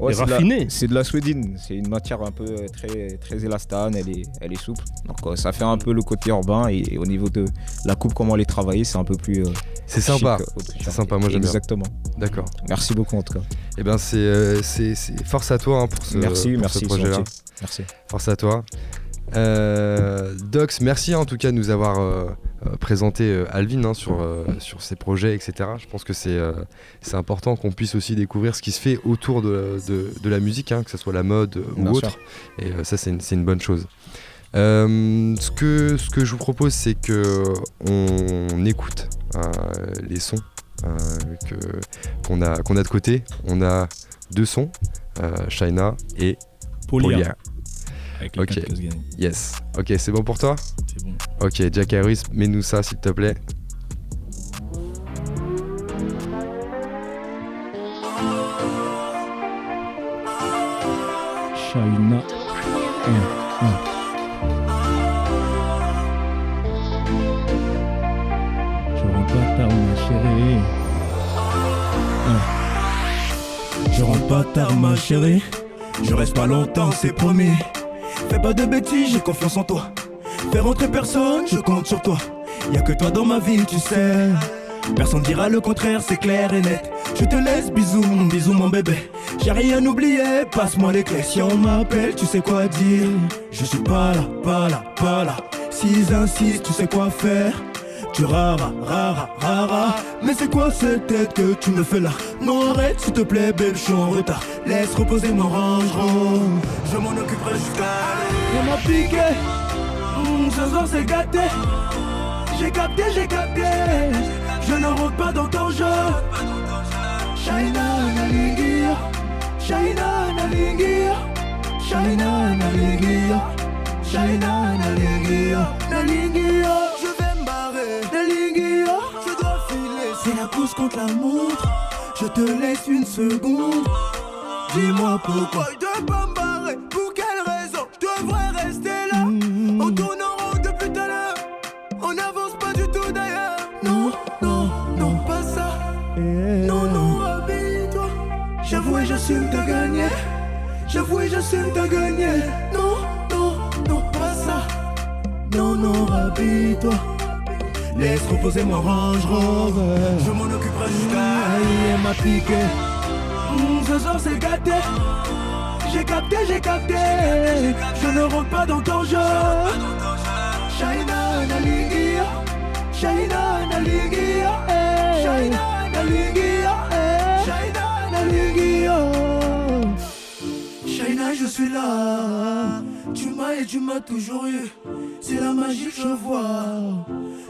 Ouais, c'est raffiné. C'est de la suédine. C'est une matière un peu très, très élastane. Elle est, elle est souple. Donc ça fait un peu le côté urbain. Et, au niveau de la coupe, comment elle est travaillée, c'est un peu plus. Euh, c'est sympa. C'est sympa. Moi j'aime Exactement. D'accord. Merci beaucoup en tout cas. Et eh ben c'est euh, force à toi hein, pour ce, merci, pour merci, ce projet-là. Merci. Force à toi. Euh, Dox, merci en tout cas de nous avoir euh, euh, présenté Alvin hein, sur, sur ses projets, etc. Je pense que c'est c'est important qu'on puisse aussi découvrir ce qui se fait autour de, de, la musique, hein, que ce soit la mode ou autre. Et ça, c'est une, une, bonne chose. ce, que, ce que je vous propose, c'est que on écoute les sons qu'on a, qu'on a de côté. On a deux sons, China et Polia. Ok. Yes. Ok, c'est bon pour toi C'est bon. Ok, Jack Harris, mets-nous ça s'il te plaît. China. Je rentre pas tard, ma chérie. Je rentre pas tard, ma chérie. Je reste pas longtemps, c'est promis. Fais pas de bêtises, j'ai confiance en toi. Fais rentrer personne, je compte sur toi. Y'a que toi dans ma vie, tu sais. Personne dira le contraire, c'est clair et net. Je te laisse, bisous, bisous mon bébé. J'ai rien oublié, passe-moi les clés. Si on m'appelle, tu sais quoi dire. Je suis pas là, pas là, pas là. S'ils insistent, tu sais quoi faire. Tu rara, rara, rara. Mais c'est quoi cette tête que tu me fais là? Non, arrête s'il te plaît, bébé, je suis en retard. Laisse reposer mon range, Je m'en occuperai jusqu'à. On m'a piqué. Mmh, ce soir c'est gâté. J'ai capté, j'ai capté. Je ne rentre pas dans ton jeu. Shaina Nalingia. Shaina Nalingia. Shaina Nalingia. Shaina Nalingia. Nalingia. Barrer. Nalingia. Je dois filer. C'est la course contre la montre. Je te laisse une seconde. Dis-moi pourquoi. Je dois pas me barrer. Pour quelle raison Je devrais rester là? Mm. On tourne en rond depuis tout à l'heure. On n'avance pas du tout d'ailleurs. Non, non, non, pas ça. Non, non, habille-toi. J'avoue et j'assume de gagner. J'avoue et j'assume de gagner. Non, non, non, pas ça. Non, non, habille-toi. Laisse reposer mon range. Je m'en occuperai jusqu'à. M'a piqué. Mmh, ce c'est gâté. J'ai capté, j'ai capté. Je ne rentre pas dans ton jeu. Shaina nalingia Shaina nalingia Shaina nalingia suis là. Tu m'as et tu m'as toujours eu. C'est la magie que je vois.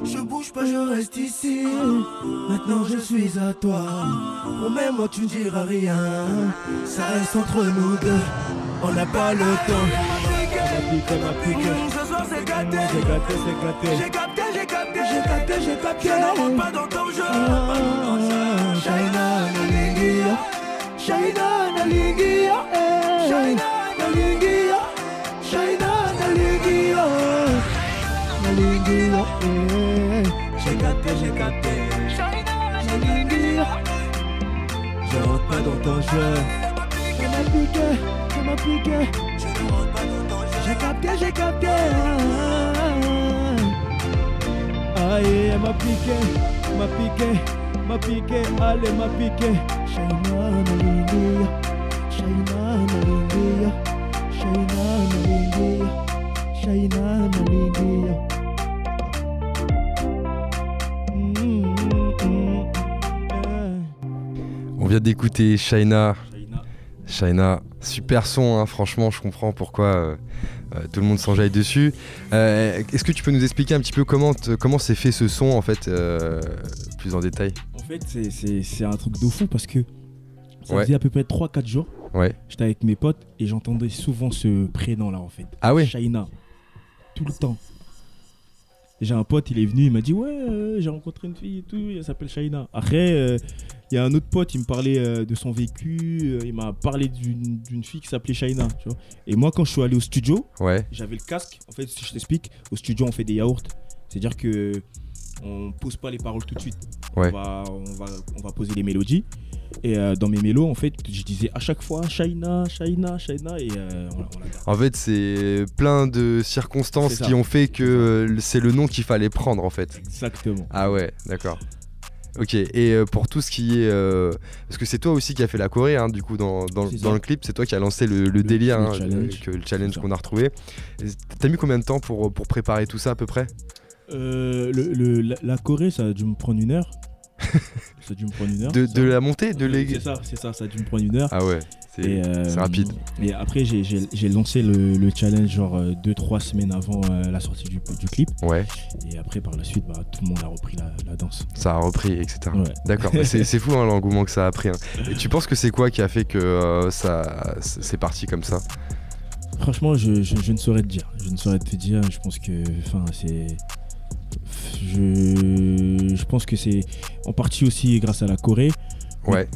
Je bouge pas, je reste ici. Maintenant je suis à toi. Promets-moi tu ne diras rien. Ça reste entre nous deux. On n'a pas le temps. j'ai gâté. J'ai capté, j'ai capté, j'ai capté, j'ai capté. Je ne pas dans ton jeu. Shaina Nalingia, Shaina Nalingia, Shaina Nalingia, Shaina Nalingia, Nalingia. J'ai capté, j'ai capté. Nalingia. Je rentre pas dans ton jeu. M'a piqué. Je ne rentre pas dans ton jeu. J'ai capté, j'ai capté. Aïe, m'a piqué, m'a piqué, m'a piqué, allez, m'a piqué. Shaina Nalingia, Shaina Nalingia, Shaina Nalingia. On vient d'écouter Shaina. Shaina, super son, hein, franchement, je comprends pourquoi euh, euh, tout le monde s'enjaille dessus. Euh, est-ce que tu peux nous expliquer un petit peu comment comment s'est fait ce son en fait, plus en détail? En fait, c'est un truc de fou parce que ça faisait à peu près 3-4 jours. Ouais. J'étais avec mes potes et j'entendais souvent ce prénom là en fait. Ah ouais? Shaina. Tout le temps. J'ai un pote, il est venu, il m'a dit Ouais, euh, j'ai rencontré une fille et tout, elle s'appelle Shaina. Après, euh, il y a un autre pote, il me parlait euh, de son vécu, il m'a parlé d'une fille qui s'appelait Shaina. Tu vois. Et moi, quand je suis allé au studio, ouais. j'avais le casque. En fait, si je t'explique, au studio, on fait des yaourts. C'est-à-dire que on pose pas les paroles tout de suite. Ouais. On, va, on, va, on va poser les mélodies. Et euh, dans mes mélos, en fait, je disais à chaque fois Shaina, Shaina, Shaina. Et euh, En fait, c'est plein de circonstances qui ont fait que euh, c'est le nom qu'il fallait prendre, en fait. Exactement. Ah ouais, d'accord. Ok, et pour tout ce qui est. parce que c'est toi aussi qui a fait la Corée, hein, du coup, dans, dans, le clip, c'est toi qui a lancé le, délire, le hein, challenge, le challenge qu'on a retrouvé. T'as mis combien de temps pour, pour préparer tout ça à peu près? Le, la, Corée, ça a dû me prendre une heure. ça a dû me prendre une heure. De, la montée de C'est ça, c'est ça, ça a dû me prendre une heure. Ah ouais. C'est rapide. Et après, j'ai lancé le, challenge genre 2-3 semaines avant la sortie du, clip. Ouais. Et après, par la suite, bah, tout le monde a repris la, danse. Ça a repris, etc. D'accord. c'est fou hein, l'engouement que ça a pris. Hein. Et tu penses que c'est quoi qui a fait que ça c'est parti comme ça? Franchement, je, ne saurais te dire. Je ne saurais te dire. Je pense que, enfin, c'est. Je, je pense que c'est en partie aussi grâce à la Corée. Ouais.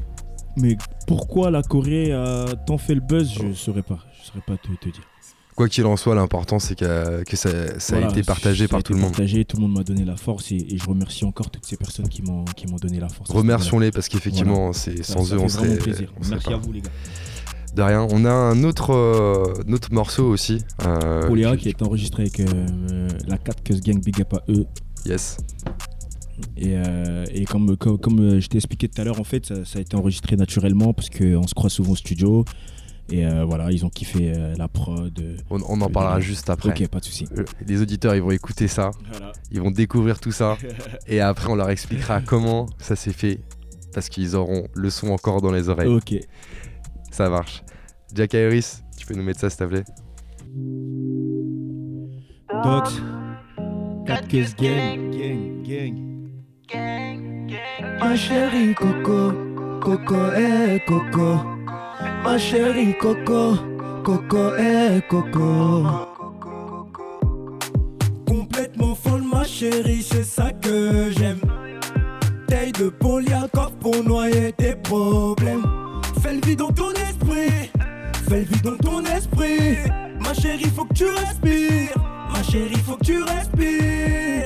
Mais, pourquoi la Corée a tant fait le buzz, je ne saurais pas. Je saurais pas te, te dire. Quoi qu'il en soit, l'important c'est que, que, ça, ça a été partagé par tout le monde. Partagé, tout le monde m'a donné la force et, je remercie encore toutes ces personnes qui m'ont donné la force. Remercions-les parce qu'effectivement, c'est sans eux, on serait. Merci à vous les gars. De rien. On a un autre, euh, autre morceau aussi. Euh, qui est enregistré avec euh, la 4 Cuz Gang Big Up à eux. Yes. Et, euh, et comme, comme, je t'ai expliqué tout à l'heure, en fait, ça, a été enregistré naturellement parce qu'on se croit souvent au studio. Et voilà, ils ont kiffé la prod. On, en parlera juste après. Ok, pas de souci. les auditeurs, ils vont écouter ça. Ils vont découvrir tout ça. et après, on leur expliquera comment ça s'est fait. Parce qu'ils auront le son encore dans les oreilles. Ok. Ça marche. Jack Iris, tu peux nous mettre ça s'il te plaît Docs, 4 caisses gang, gang, gang. Ma chérie Coco, Coco, eh Coco. Ma chérie Coco, Coco, eh Coco. Complètement folle, ma chérie, c'est ça que j'aime. Taille de polyacor pour noyer tes problèmes. Fais le vide dans ton esprit. Fais le vide dans ton esprit. Ma chérie, faut que tu respires. Ma chérie, faut que tu respires.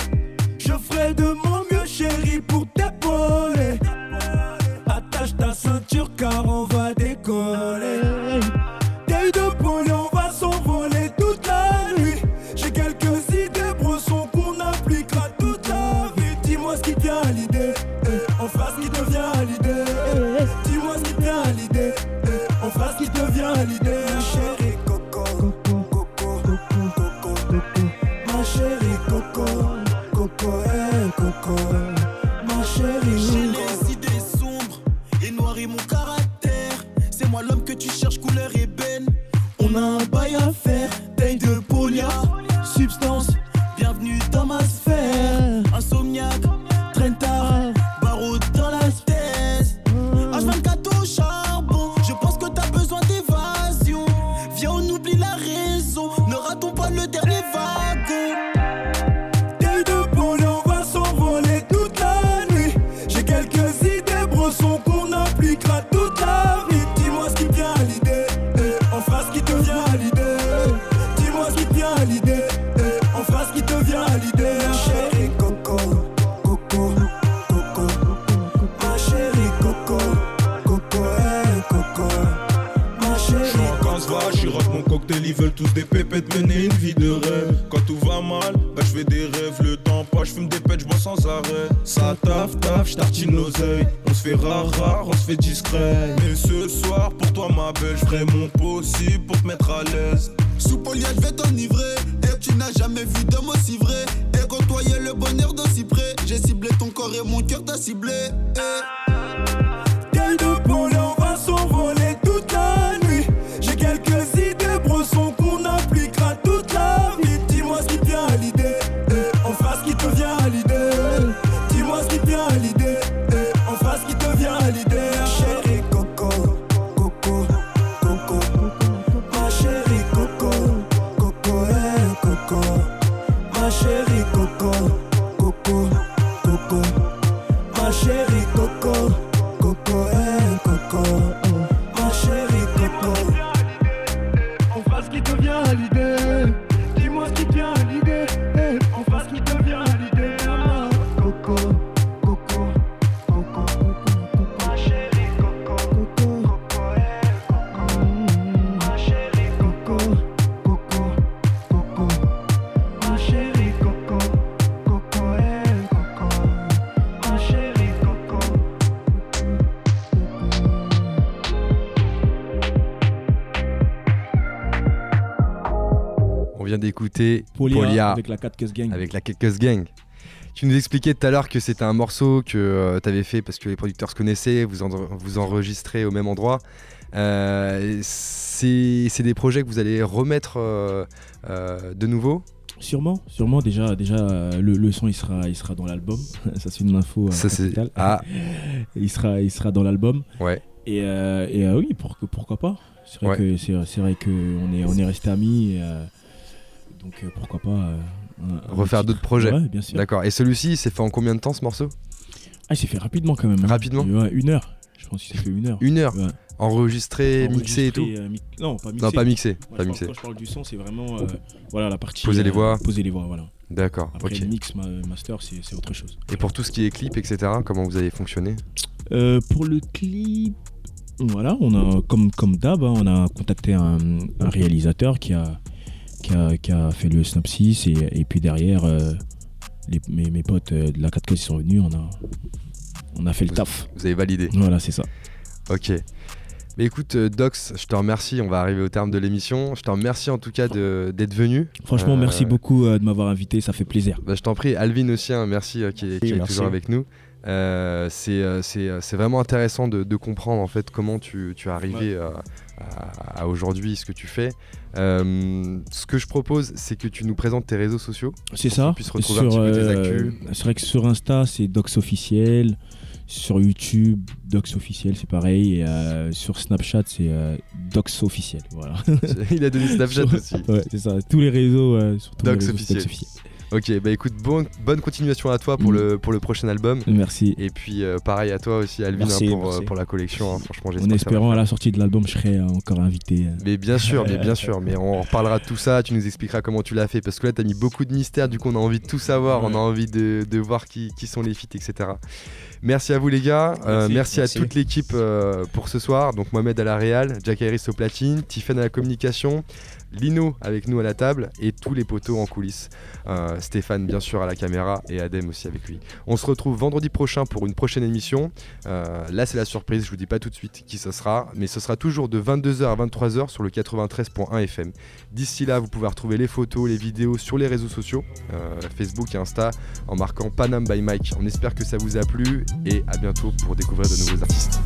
Je ferai de mon mieux, chérie, pour t'épauler. Attache ta ceinture car on va Avec la 4 Cus Gang. avec la Kekos Gang. Tu nous expliquais tout à l'heure que c'était un morceau que tu avais fait parce que les producteurs se connaissaient, vous, en- vous enregistrez au même endroit. c'est des projets que vous allez remettre de nouveau? Sûrement, sûrement. Déjà, déjà le, son il sera, il sera dans l'album. ça c'est une info. Ça c'est. Ah. il sera, il sera dans l'album. Ouais. Et, et oui, pour, pourquoi pas. C'est vrai que c'est vrai que on est, on est resté amis. Donc pourquoi pas refaire d'autres projets. Ouais, bien sûr. D'accord. Et celui-ci, il s'est fait en combien de temps ce morceau? Ah, il s'est fait rapidement quand même. Hein. Rapidement? Ouais, Une heure. Je pense qu'il s'est fait une heure. Une heure Enregistré, mixé et tout euh, Non, pas mixé. Non, pas mixé. Moi, pas je mixé. Parle, quand je parle du son, c'est vraiment euh, voilà, la partie. Poser les voix. Euh, poser les voix, voilà. D'accord. Après, le mix, master, c'est autre chose. Et pour tout ce qui est clip, etc., comment vous avez fonctionné? Pour le clip. Voilà, on a, comme, comme d'hab, hein, on a contacté un, un réalisateur qui a, qui a, qui a, fait le synopsis et, et puis derrière, les, mes, mes, potes de la 4 sont venus, on a, on a fait le taf. Vous avez validé. Voilà, c'est ça. Ok. Mais écoute, Dox, je te remercie. On va arriver au terme de l'émission. Je te remercie en tout cas d'être venu. Franchement, euh... merci beaucoup de m'avoir invité. Ça fait plaisir. Bah, je t'en prie. Alvin aussi, hein, merci, euh, qui, est, qui est toujours avec nous. Euh, c'est vraiment intéressant de, de, comprendre en fait comment tu, tu es arrivé ouais. à, à aujourd'hui, ce que tu fais. Euh, ce que je propose, c'est que tu nous présentes tes réseaux sociaux. C'est ça. Sur, euh, c'est vrai que sur Insta, c'est Docs officiel. Sur YouTube, Docs officiel, c'est pareil. Et euh, sur Snapchat, c'est euh, Docs officiel. Voilà. Il a donné Snapchat sur, aussi. Ouais, c'est ça. Tous les réseaux, euh, sur tous Docs les réseaux, officiel. Docs officiel. Ok, bah écoute, bon, bonne continuation à toi pour, mmh. le, pour le prochain album. Merci. Et puis euh, pareil à toi aussi, Alvin, merci, hein, pour, merci. Euh, pour la collection. Hein. Franchement, En espérant à la sortie de l'album, je serai encore invité. Mais bien sûr, mais bien sûr. Mais on reparlera de tout ça. Tu nous expliqueras comment tu l'as fait. Parce que là, tu as mis beaucoup de mystères. Du coup, on a envie de tout savoir. Ouais. On a envie de, de voir qui, qui, sont les feats, etc. Merci à vous, les gars. Merci, euh, merci, merci. à toute l'équipe euh, pour ce soir. Donc, Mohamed à la Réal, Jack Harris au platine, Tiffen à la communication. Lino avec nous à la table et tous les poteaux en coulisses. Euh, Stéphane bien sûr à la caméra et Adem aussi avec lui. On se retrouve vendredi prochain pour une prochaine émission. Là c'est la surprise, je vous dis pas tout de suite qui ce sera, mais ce sera toujours de 22h à 23h sur le 93.1 FM. D'ici là vous pouvez retrouver les photos, les vidéos sur les réseaux sociaux, Facebook et Insta en marquant Panam by Mike. On espère que ça vous a plu et à bientôt pour découvrir de nouveaux artistes.